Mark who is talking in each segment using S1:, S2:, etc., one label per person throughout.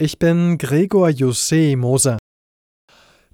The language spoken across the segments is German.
S1: Ich bin Gregor Jussé Moser.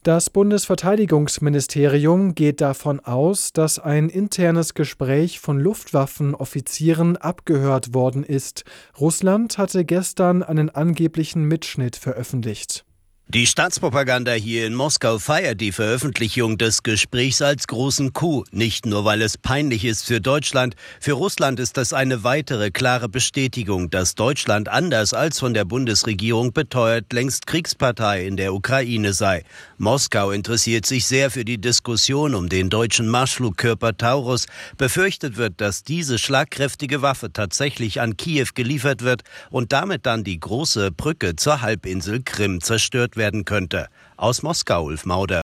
S1: Das Bundesverteidigungsministerium geht davon aus, dass ein internes Gespräch von Luftwaffenoffizieren abgehört worden ist. Russland hatte gestern einen angeblichen Mitschnitt veröffentlicht.
S2: Die Staatspropaganda hier in Moskau feiert die Veröffentlichung des Gesprächs als großen Coup, nicht nur weil es peinlich ist für Deutschland, für Russland ist das eine weitere klare Bestätigung, dass Deutschland anders als von der Bundesregierung beteuert längst Kriegspartei in der Ukraine sei. Moskau interessiert sich sehr für die Diskussion um den deutschen Marschflugkörper Taurus. Befürchtet wird, dass diese schlagkräftige Waffe tatsächlich an Kiew geliefert wird und damit dann die große Brücke zur Halbinsel Krim zerstört werden könnte. Aus Moskau, Ulf Mauder.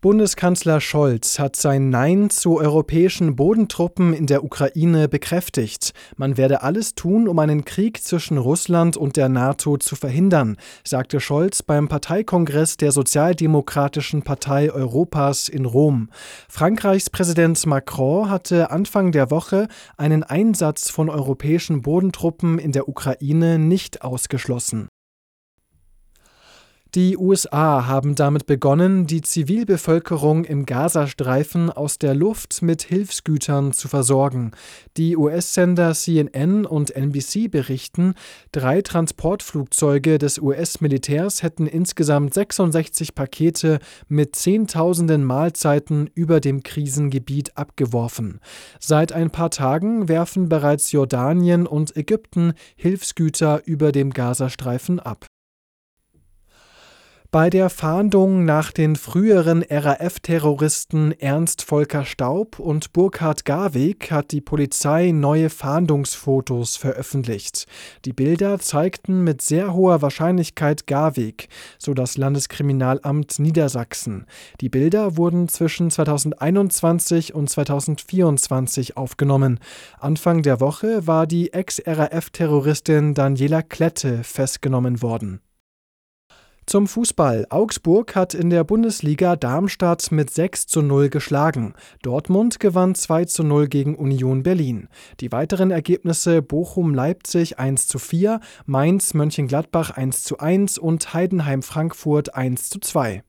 S1: Bundeskanzler Scholz hat sein Nein zu europäischen Bodentruppen in der Ukraine bekräftigt. Man werde alles tun, um einen Krieg zwischen Russland und der NATO zu verhindern, sagte Scholz beim Parteikongress der Sozialdemokratischen Partei Europas in Rom. Frankreichs Präsident Macron hatte Anfang der Woche einen Einsatz von europäischen Bodentruppen in der Ukraine nicht ausgeschlossen. Die USA haben damit begonnen, die Zivilbevölkerung im Gazastreifen aus der Luft mit Hilfsgütern zu versorgen. Die US-Sender CNN und NBC berichten, drei Transportflugzeuge des US-Militärs hätten insgesamt 66 Pakete mit Zehntausenden Mahlzeiten über dem Krisengebiet abgeworfen. Seit ein paar Tagen werfen bereits Jordanien und Ägypten Hilfsgüter über dem Gazastreifen ab. Bei der Fahndung nach den früheren RAF-Terroristen Ernst Volker Staub und Burkhard Garweg hat die Polizei neue Fahndungsfotos veröffentlicht. Die Bilder zeigten mit sehr hoher Wahrscheinlichkeit Garweg, so das Landeskriminalamt Niedersachsen. Die Bilder wurden zwischen 2021 und 2024 aufgenommen. Anfang der Woche war die Ex-RAF-Terroristin Daniela Klette festgenommen worden. Zum Fußball. Augsburg hat in der Bundesliga Darmstadt mit 6 zu 0 geschlagen. Dortmund gewann 2 zu 0 gegen Union Berlin. Die weiteren Ergebnisse Bochum-Leipzig 1 zu 4, Mainz-Mönchengladbach 1 zu 1 und Heidenheim-Frankfurt 1 zu 2.